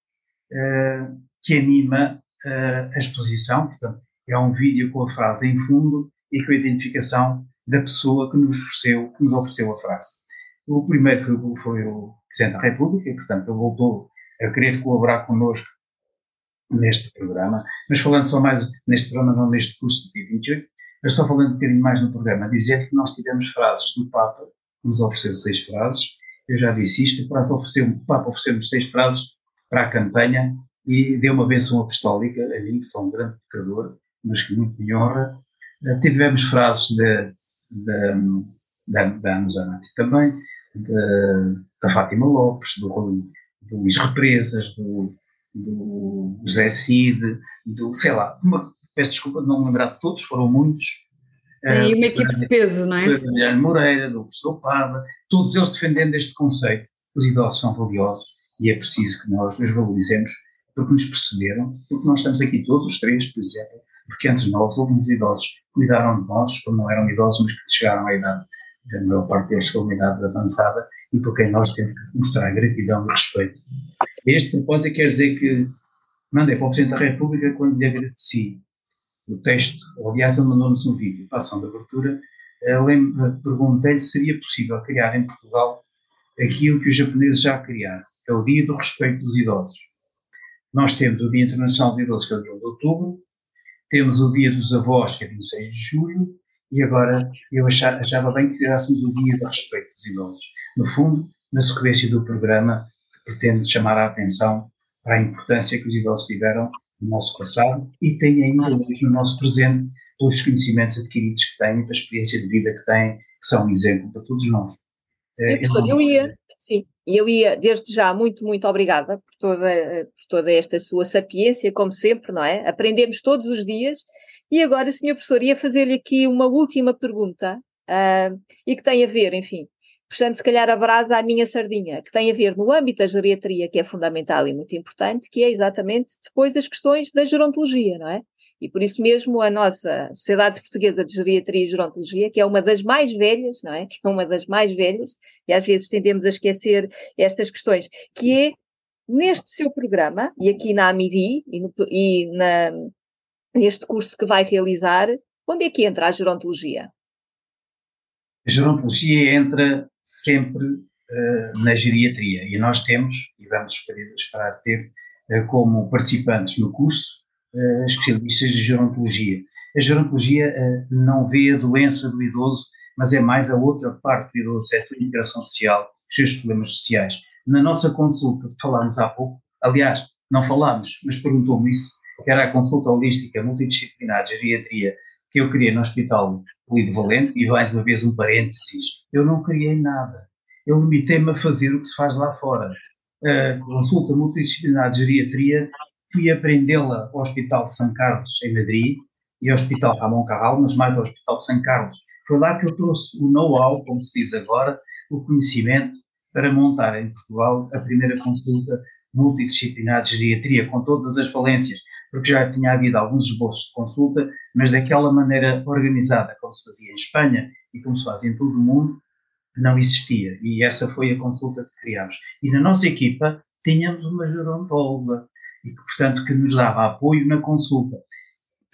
uh, que anima uh, a exposição, portanto, é um vídeo com a frase em fundo e com a identificação da pessoa que nos ofereceu, que nos ofereceu a frase. O primeiro foi, o Presidente da República, e, portanto, ele voltou a querer colaborar connosco neste programa, mas falando só mais neste programa, não neste curso de 28, mas só falando um bocadinho mais no programa, dizer que nós tivemos frases do Papa nos ofereceu seis frases. Eu já disse isto, o Papa ofereceu-nos seis frases para a campanha e deu uma benção apostólica a mim, que sou um grande pecador, mas que muito me honra. Uh, tivemos frases de, de, da, da Ana Zanatti também, de, da Fátima Lopes, do, do Luís Represas, do, do José Cid, do, sei lá, uma, peço desculpa de não lembrar de todos, foram muitos, tem uma equipe de peso, não é? Do Guilherme Moreira, do professor Pava, todos eles defendendo este conceito. Os idosos são valiosos e é preciso que nós os valorizemos porque nos perceberam, porque nós estamos aqui todos os três, por exemplo, porque antes nós muitos idosos que cuidaram de nós, quando não eram idosos, mas que chegaram à idade, a maior parte deles com uma idade avançada, e por quem nós temos que mostrar gratidão e respeito. Este propósito quer dizer que mandei para o Presidente da República quando lhe agradeci o texto, aliás, ele mandou-nos um vídeo ação de abertura, perguntei-lhe se seria possível criar em Portugal aquilo que os japoneses já criaram, que é o Dia do Respeito dos Idosos. Nós temos o Dia Internacional dos Idosos, que é o dia de outubro, temos o Dia dos Avós, que é 26 de julho, e agora eu achava, achava bem que tirássemos o Dia do Respeito dos Idosos. No fundo, na sequência do programa, que pretende chamar a atenção para a importância que os idosos tiveram no nosso passado e têm ainda hoje no nosso presente pelos conhecimentos adquiridos que têm, pela experiência de vida que têm, que são um exemplo para todos nós. Sim, é, eu ia, sim, eu ia desde já muito, muito obrigada por toda, por toda esta sua sapiência, como sempre, não é? Aprendemos todos os dias. E agora, senhor professor, ia fazer-lhe aqui uma última pergunta, uh, e que tem a ver, enfim, puxando se calhar a brasa à minha sardinha, que tem a ver no âmbito da geriatria, que é fundamental e muito importante, que é exatamente depois as questões da gerontologia, não é? E por isso mesmo a nossa Sociedade Portuguesa de Geriatria e Gerontologia, que é uma das mais velhas, não é? Que é uma das mais velhas, e às vezes tendemos a esquecer estas questões, que é neste seu programa, e aqui na AMIDI, e, no, e na, neste curso que vai realizar, onde é que entra a gerontologia? A gerontologia entra sempre uh, na geriatria e nós temos, e vamos esperar ter, uh, como participantes no curso, uh, especialistas de gerontologia. A gerontologia não vê a doença do idoso, mas é mais a outra parte do idoso, é a integração social, os seus problemas sociais. Na nossa consulta, falámos há pouco, aliás, não falámos, mas perguntou-me isso, que era a consulta holística multidisciplinar de geriatria que eu criei no Hospital Lido Valente, e mais uma vez um parênteses, eu não criei nada. Eu limitei-me a fazer o que se faz lá fora. A consulta multidisciplinar de geriatria, fui aprendê-la ao Hospital de São Carlos, em Madrid, e ao Hospital Ramon Carral, mas mais ao Hospital de São Carlos. Foi lá que eu trouxe o know-how, como se diz agora, o conhecimento, para montar em Portugal a primeira consulta multidisciplinar de geriatria, com todas as valências, porque já tinha havido alguns esboços de consulta, mas daquela maneira organizada, como se fazia em Espanha e como se faz em todo o mundo, não existia. E essa foi a consulta que criámos. E na nossa equipa tínhamos uma gerontóloga, e portanto, que nos dava apoio na consulta.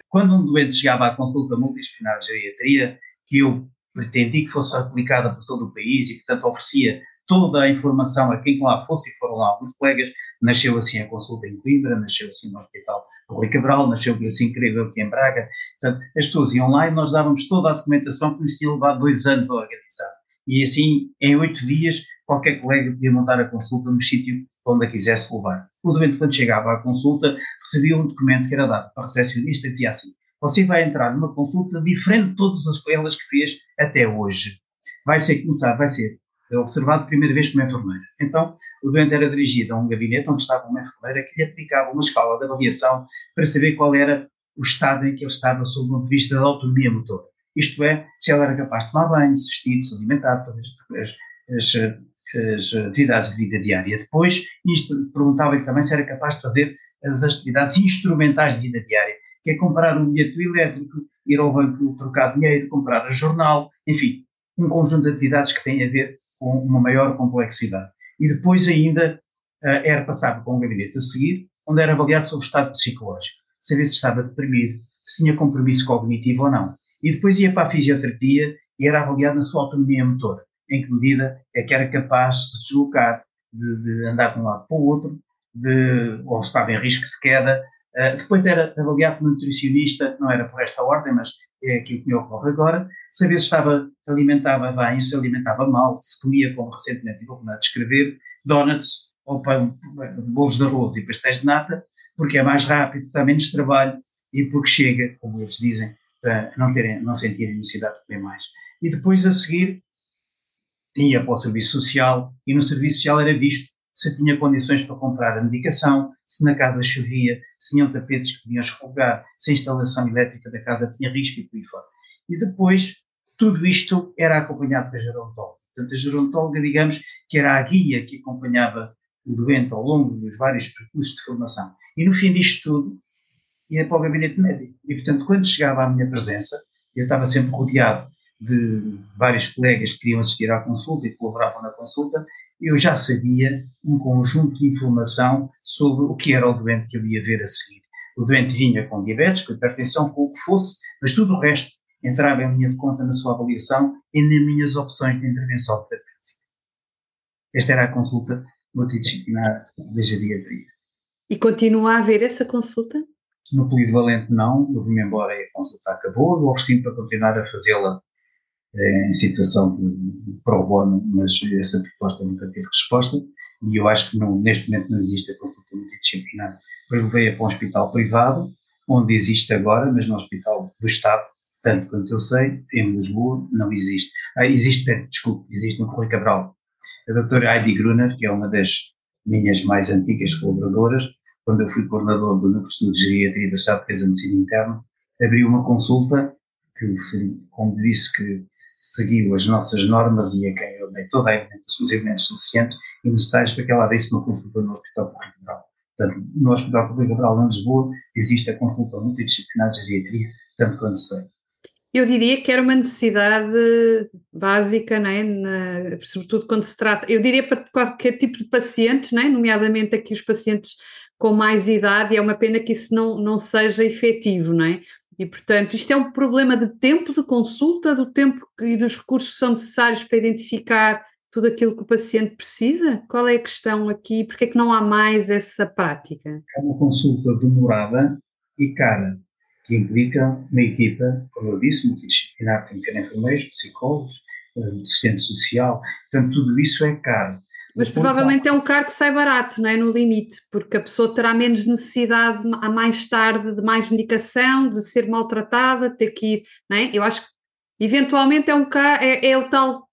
Quando um doente chegava à consulta multidisciplinar de geriatria, que eu pretendi que fosse aplicada por todo o país e portanto, oferecia toda a informação a quem lá fosse, e foram lá alguns colegas, nasceu assim a consulta em Coimbra, nasceu assim no Hospital Rui Cabral, nasceu assim incrível aqui em Braga. Portanto, as pessoas iam lá e nós dávamos toda a documentação que nos tinha levado dois anos a organizar. E assim, em oito dias, qualquer colega podia montar a consulta no sítio onde a quisesse levar. O doente, quando chegava à consulta, recebia um documento que era dado para a recepcionista e dizia assim: Você vai entrar numa consulta diferente de todas as elas que fez até hoje. Vai ser começar, vai ser observado primeira vez como enfermeiro. Então, o doente era dirigido a um gabinete onde estava uma enfermeira que lhe aplicava uma escala de avaliação para saber qual era o estado em que ele estava sob o ponto de vista da autonomia motora. Isto é, se ela era capaz de tomar banho, se vestir, se alimentar, fazer as, as, as, atividades de vida diária. Depois, perguntava-lhe também se era capaz de fazer as atividades instrumentais de vida diária, que é comprar um bilhete elétrico, ir ao banco trocar dinheiro, comprar a jornal, enfim, um conjunto de atividades que têm a ver com uma maior complexidade. E depois ainda uh, era passado para um gabinete a seguir, onde era avaliado sobre o estado psicológico, saber se estava deprimido, se tinha compromisso cognitivo ou não. E depois ia para a fisioterapia e era avaliado na sua autonomia motora, em que medida é que era capaz de se deslocar, de, de andar de um lado para o outro, de, ou estava em risco de queda. Uh, depois era avaliado como nutricionista, não era por esta ordem, mas é aquilo que me ocorre agora, saber se estava, alimentava bem, se alimentava mal, se comia, como recentemente tive a oportunidade de escrever, donuts ou pão, bolos de arroz e pastéis de nata, porque é mais rápido, dá menos trabalho e porque chega, como eles dizem, para não, terem, não sentirem necessidade de comer mais. E depois a seguir ia para o serviço social e no serviço social era visto se tinha condições para comprar a medicação, se na casa chovia, se tinham tapetes que podiam escorregar, se a instalação elétrica da casa tinha risco e por aí fora. E depois, tudo isto era acompanhado da gerontóloga. Portanto, a gerontóloga, digamos, que era a guia que acompanhava o doente ao longo dos vários percursos de formação. E no fim disto tudo, ia para o gabinete médico. E, portanto, quando chegava à minha presença, eu estava sempre rodeado de vários colegas que queriam assistir à consulta e colaboravam na consulta, eu já sabia um conjunto de informação sobre o que era o doente que eu ia ver a seguir. O doente vinha com diabetes, com hipertensão, com o que fosse, mas tudo o resto entrava em linha de conta na sua avaliação e nas minhas opções de intervenção terapêutica. Esta era a consulta multidisciplinar da geriatria. E continua a haver essa consulta? No polivalente não, eu vim embora e a consulta acabou, eu ofereci para continuar a fazê-la em situação de pro bono, mas essa proposta nunca teve resposta e eu acho que não, neste momento não existe a consulta multidisciplinar. Depois levei-a para um hospital privado, onde existe agora, mas no hospital do Estado, tanto quanto eu sei, em Lisboa, não existe. Ah, existe, desculpe, existe no Rui Cabral. A doutora Heidi Gruner, que é uma das minhas mais antigas colaboradoras, quando eu fui coordenador do Núcleo de Geriatria da Saúde de Medicina Interna, abriu uma consulta que, como disse, que seguiu as nossas normas e a quem eu dei toda a evidência, os elementos suficientes e necessários para que ela desse uma consulta no Hospital Público Cabral. Portanto, no Hospital Público Cabral em Lisboa existe a consulta multidisciplinar de geriatria, tanto quanto sei. Eu diria que era uma necessidade básica, não é? Na, sobretudo quando se trata, eu diria para qualquer tipo de pacientes, não é? nomeadamente aqui os pacientes com mais idade, e é uma pena que isso não, não seja efetivo, não é? E, portanto, isto é um problema de tempo de consulta, do tempo e dos recursos que são necessários para identificar tudo aquilo que o paciente precisa? Qual é a questão aqui? Porque é que não há mais essa prática? É uma consulta demorada e cara, que implica uma equipa, como eu disse, multidisciplinar, tem que ter enfermeiros, psicólogos, assistente social, portanto, tudo isso é caro. Mas provavelmente é um cargo que sai barato, não é? No limite, porque a pessoa terá menos necessidade a mais tarde de mais medicação, de ser maltratada, ter que ir, não é? Eu acho que eventualmente é um é, é o tal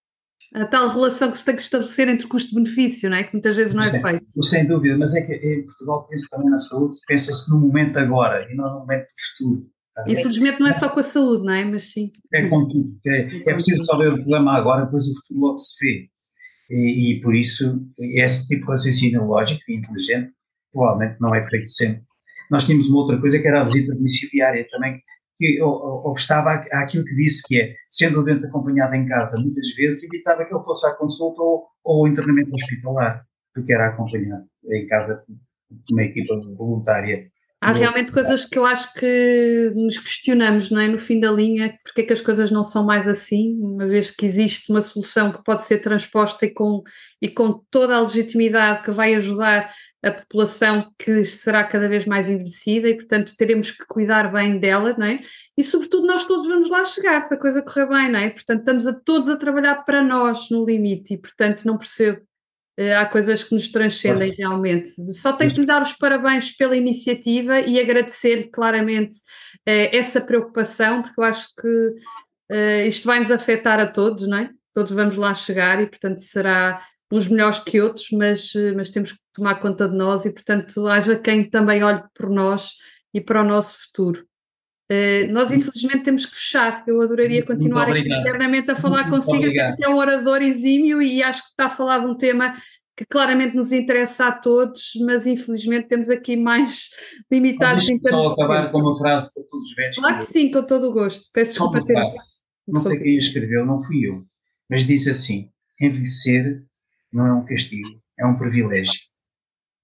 a tal relação que se tem que estabelecer entre custo-benefício, não é? Que muitas vezes não é feito. Sem dúvida, mas é que em Portugal pensa também na saúde, pensa-se no momento agora e não no momento do futuro. Infelizmente não é só com a saúde, não é? Mas sim. É com tudo. É, é preciso resolver o problema agora, depois o futuro logo se vê. E, e, por isso, esse tipo de raciocínio lógico e inteligente provavelmente não é feito sempre. Nós tínhamos uma outra coisa que era a visita domiciliária também, que obstava àquilo que disse, que é, sendo o doente acompanhado em casa, muitas vezes evitava que ele fosse à consulta ou, ou ao internamento hospitalar, porque era acompanhado em casa por uma equipa voluntária Há realmente coisas que eu acho que nos questionamos, não é? No fim da linha, porque é que as coisas não são mais assim, uma vez que existe uma solução que pode ser transposta e com, e com toda a legitimidade que vai ajudar a população que será cada vez mais envelhecida e, portanto, teremos que cuidar bem dela, não é? E, sobretudo, nós todos vamos lá chegar, se a coisa correr bem, não é? Portanto, estamos a todos a trabalhar para nós no limite e, portanto, não percebo há coisas que nos transcendem claro. realmente. Só tenho que lhe dar os parabéns pela iniciativa e agradecer claramente uh, essa preocupação, porque eu acho que uh, isto vai nos afetar a todos, não é? Todos vamos lá chegar e, portanto, será uns melhores que outros, mas, mas temos que tomar conta de nós e, portanto, haja quem também olhe por nós e para o nosso futuro. Uh, nós, infelizmente, temos que fechar. Eu adoraria continuar aqui internamente a falar Muito consigo, porque é um orador exímio e acho que está a falar de um tema que claramente nos interessa a todos, mas infelizmente temos aqui mais limitados em termos só acabar com uma frase para todos os velhos. Claro que sim, com todo o gosto. Peço só desculpa ter. Não sei quem escreveu, não fui eu, mas diz assim: envelhecer não é um castigo, é um privilégio.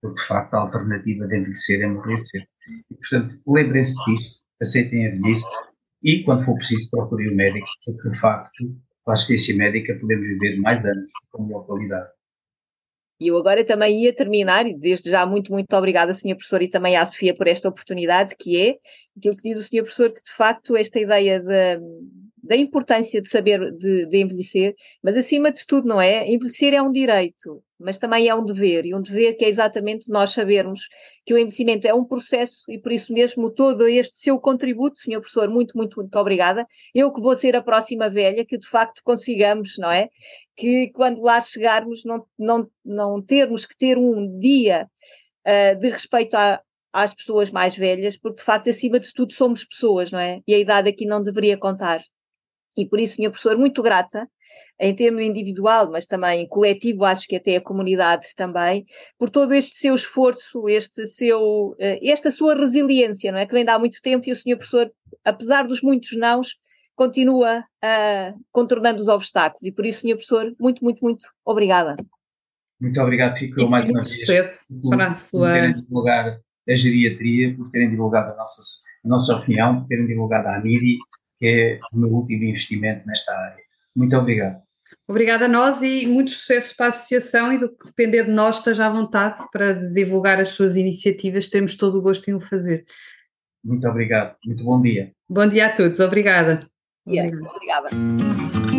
Porque de facto a alternativa de envelhecer é morrer cedo. E, portanto, lembrem-se disto aceitem a velhice e, quando for preciso, procurem o médico, porque de facto, com a assistência médica, podemos viver mais anos com melhor qualidade. E eu agora também ia terminar, e desde já muito, muito obrigada, Sr. Professor, e também à Sofia por esta oportunidade, que é aquilo que diz o Sr. Professor, que de facto esta ideia de, da importância de saber de, de, envelhecer, mas acima de tudo, não é? Envelhecer é um direito, mas também é um dever, e um dever que é exatamente nós sabermos que o envelhecimento é um processo e por isso mesmo todo este seu contributo, senhor professor, muito, muito, muito obrigada. Eu que vou ser a próxima velha, que de facto consigamos, não é? Que quando lá chegarmos não, não, não termos que ter um dia uh, de respeito às pessoas mais velhas, porque de facto, acima de tudo, somos pessoas, não é? E a idade aqui não deveria contar. E por isso, minha professora, muito grata, em termo individual, mas também coletivo, acho que até a comunidade também, por todo este seu esforço, este seu, eh, esta sua resiliência, não é? Que vem de há muito tempo e o senhor professor, apesar dos muitos nãos, continua uh, contornando os obstáculos. E por isso, senhor professor, muito, muito, muito obrigada. Muito obrigado, fico e mais uma vez por, para a sua... terem divulgado a geriatria, por terem divulgado a nossa, a nossa opinião, por terem divulgado a MIDI que é o meu último investimento nesta área. Muito obrigado. Obrigada a nós e muito sucesso para a associação e do que depender de nós esteja à vontade para divulgar as suas iniciativas, temos todo o gosto em o fazer. Muito obrigado, muito bom dia. Bom dia a todos, obrigada. Yeah, obrigada. obrigada.